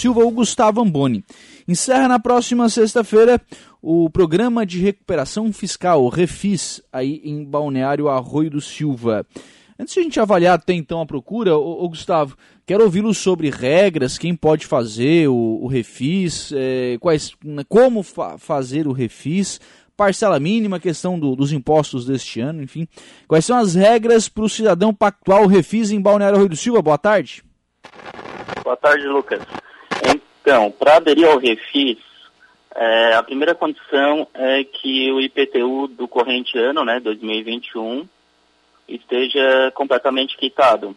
Silva, o Gustavo Amboni. Encerra na próxima sexta-feira o programa de recuperação fiscal, Refis, aí em Balneário Arroio do Silva. Antes de a gente avaliar até então a procura, ô, ô Gustavo, quero ouvi-lo sobre regras, quem pode fazer o, o refis, é, quais, como fa fazer o refis, parcela mínima, questão do, dos impostos deste ano, enfim. Quais são as regras para o cidadão pactuar o refis em Balneário Arroio do Silva? Boa tarde. Boa tarde, Lucas. Então, para aderir ao refis, é, a primeira condição é que o IPTU do corrente ano, né, 2021, esteja completamente quitado.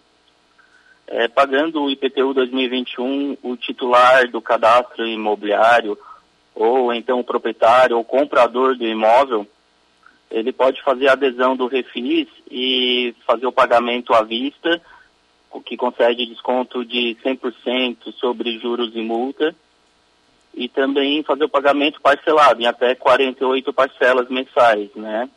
É, pagando o IPTU 2021, o titular do cadastro imobiliário, ou então o proprietário ou comprador do imóvel, ele pode fazer a adesão do refis e fazer o pagamento à vista, que concede desconto de 100% sobre juros e multa, e também fazer o pagamento parcelado em até 48 parcelas mensais, né?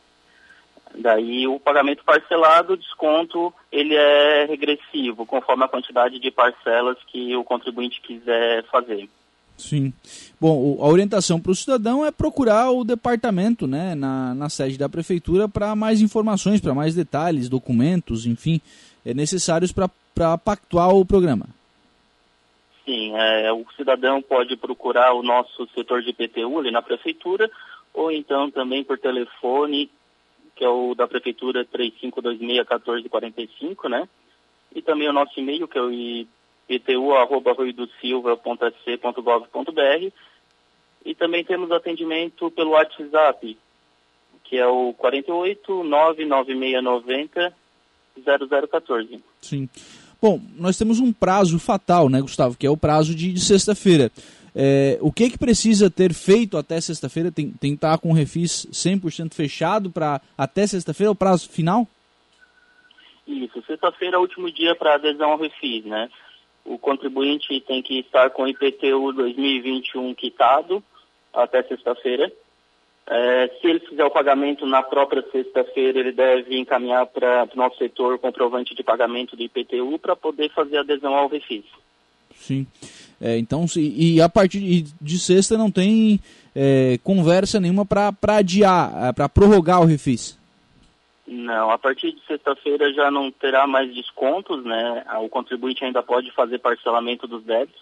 Daí o pagamento parcelado, o desconto, ele é regressivo, conforme a quantidade de parcelas que o contribuinte quiser fazer. Sim. Bom, a orientação para o cidadão é procurar o departamento né, na, na sede da prefeitura para mais informações, para mais detalhes, documentos, enfim, é necessários para pactuar o programa. Sim, é, o cidadão pode procurar o nosso setor de IPTU ali na prefeitura, ou então também por telefone que é o da Prefeitura 3526-1445, né? E também o nosso e-mail, que é o iptu.ruidosilva.sc.gov.br. E também temos atendimento pelo WhatsApp, que é o 48 99690 0014. Sim. Bom, nós temos um prazo fatal, né, Gustavo, que é o prazo de, de sexta-feira. É, o que, que precisa ter feito até sexta-feira? Tem, tem que estar com o refis 100% fechado para até sexta-feira, o prazo final? Isso, sexta-feira é o último dia para adesão ao refis, né? O contribuinte tem que estar com o IPTU 2021 quitado até sexta-feira. É, se ele fizer o pagamento na própria sexta-feira, ele deve encaminhar para o nosso setor o comprovante de pagamento do IPTU para poder fazer adesão ao refis. Sim. É, então, se, e a partir de, sexta não tem é, conversa nenhuma para adiar, é, para prorrogar o refis? Não, a partir de sexta-feira já não terá mais descontos, né? O contribuinte ainda pode fazer parcelamento dos débitos,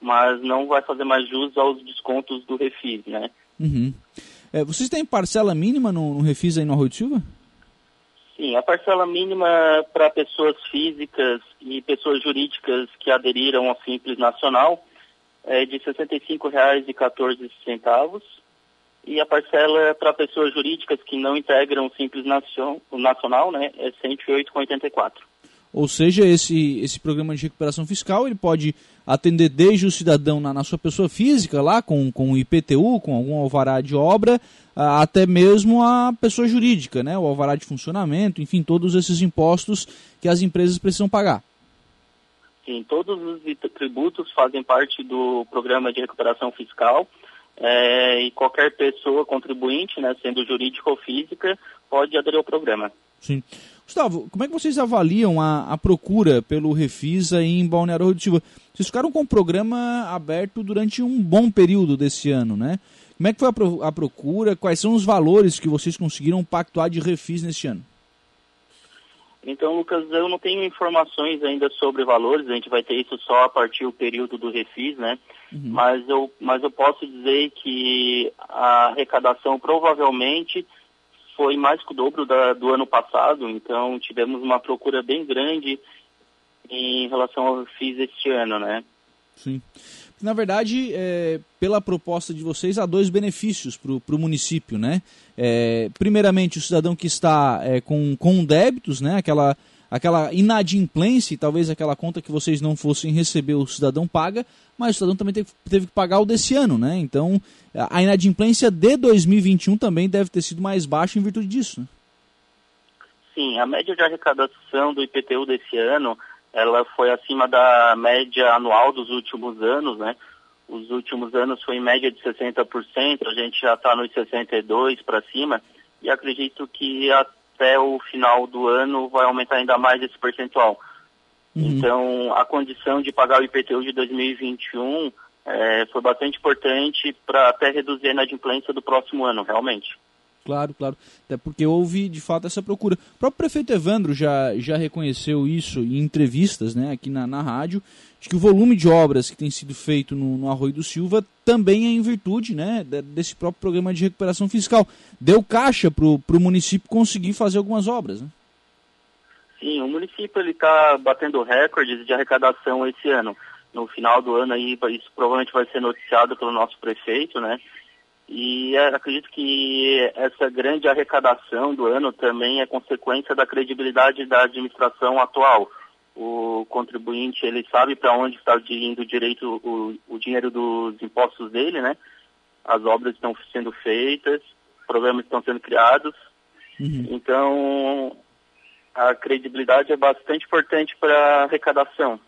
mas não vai fazer mais jus aos descontos do refis, né? Uhum. É, vocês têm parcela mínima no, no refis aí no Arroio de Silva? Sim, a parcela mínima para pessoas físicas e pessoas jurídicas que aderiram ao Simples Nacional é de R$ 65,14 e a parcela para pessoas jurídicas que não integram o Simples Nacional né, é R$ 108,84. Ou seja, esse, esse programa de recuperação fiscal ele pode atender desde o cidadão na, na sua pessoa física, lá com, com o IPTU, com algum alvará de obra, até mesmo a pessoa jurídica, né? o alvará de funcionamento, enfim, todos esses impostos que as empresas precisam pagar. Sim, todos os tributos fazem parte do programa de recuperação fiscal é, e qualquer pessoa contribuinte, né, sendo jurídica ou física, pode aderir ao programa. Sim. Gustavo, como é que vocês avaliam a, a procura pelo Refisa em Balneário Rio Silva? Vocês ficaram com o programa aberto durante um bom período desse ano, né? Como é que foi a, pro, a procura? Quais são os valores que vocês conseguiram pactuar de refis neste ano? Então, Lucas, eu não tenho informações ainda sobre valores, a gente vai ter isso só a partir do período do refis, né? Uhum. Mas, eu, mas eu posso dizer que a arrecadação provavelmente foi mais que o dobro da, do ano passado, então tivemos uma procura bem grande em relação ao FIS este ano, né? Sim. Na verdade, é, pela proposta de vocês, há dois benefícios para o município, né? É, primeiramente, o cidadão que está é, com, com débitos, né? Aquela, aquela inadimplência, talvez aquela conta que vocês não fossem receber, o cidadão paga, mas o cidadão também teve, teve que pagar o desse ano, né? Então, a inadimplência de 2021 também deve ter sido mais baixa em virtude disso, né? Sim, a média de arrecadação do IPTU desse ano, ela foi acima da média anual dos últimos anos, né? Os últimos anos foi em média de 60%, a gente já está nos 62% para cima, e acredito que até o final do ano vai aumentar ainda mais esse percentual. Uhum. Então, a condição de pagar o IPTU de 2021 é, foi bastante importante para até reduzir a inadimplência do próximo ano, realmente. Claro, claro. Até porque houve, de fato, essa procura. O próprio prefeito Evandro já, já reconheceu isso em entrevistas né, aqui na, na rádio, de que o volume de obras que tem sido feito no, no Arroio do Silva também é em virtude né, desse próprio programa de recuperação fiscal. Deu caixa para o município conseguir fazer algumas obras. Né? Sim, o município está batendo recordes de arrecadação esse ano. No final do ano aí, isso provavelmente vai ser noticiado pelo nosso prefeito, né? E acredito que essa grande arrecadação do ano também é consequência da credibilidade da administração atual. O contribuinte ele sabe para onde está indo direito o, o dinheiro dos impostos dele, né? As obras estão sendo feitas, programas estão sendo criados. Uhum. Então, a credibilidade é bastante importante para a arrecadação.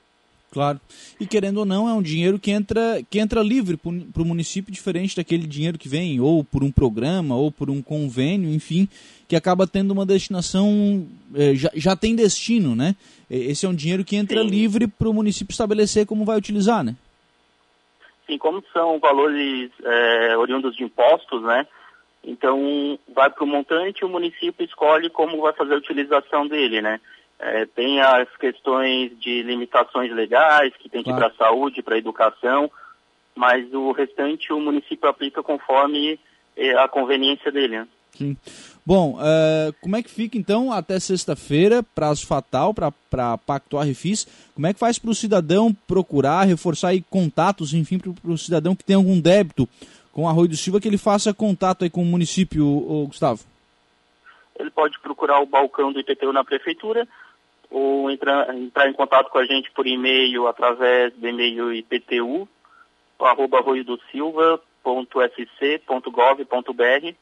Claro. E querendo ou não, é um dinheiro que entra, que entra livre para o município, diferente daquele dinheiro que vem ou por um programa ou por um convênio, enfim, que acaba tendo uma destinação, é, já, já tem destino, né? Esse é um dinheiro que entra Sim. livre para o município estabelecer como vai utilizar, né? Sim, como são valores é, oriundos de impostos, né? Então, vai para o montante e o município escolhe como vai fazer a utilização dele, né? É, tem as questões de limitações legais, que tem que claro. ir para a saúde, para a educação, mas o restante o município aplica conforme é, a conveniência dele. Né? Sim. Bom, uh, como é que fica então até sexta-feira, prazo fatal para pactuar refis? Como é que faz para o cidadão procurar, reforçar aí contatos, enfim, para o cidadão que tem algum débito com Arroio do Silva, que ele faça contato aí com o município, o Gustavo? Ele pode procurar o balcão do IPTU na prefeitura, ou entrar, entrar em contato com a gente por e-mail através do e-mail iptu, arroba arroiodocilva.sc.gov.br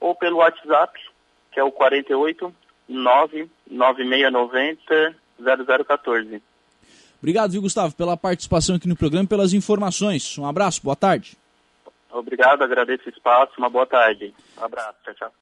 ou pelo WhatsApp, que é o 48 99690 0014. Obrigado, viu, Gustavo, pela participação aqui no programa e pelas informações. Um abraço, boa tarde. Obrigado, agradeço o espaço, uma boa tarde. Um abraço, tchau, tchau.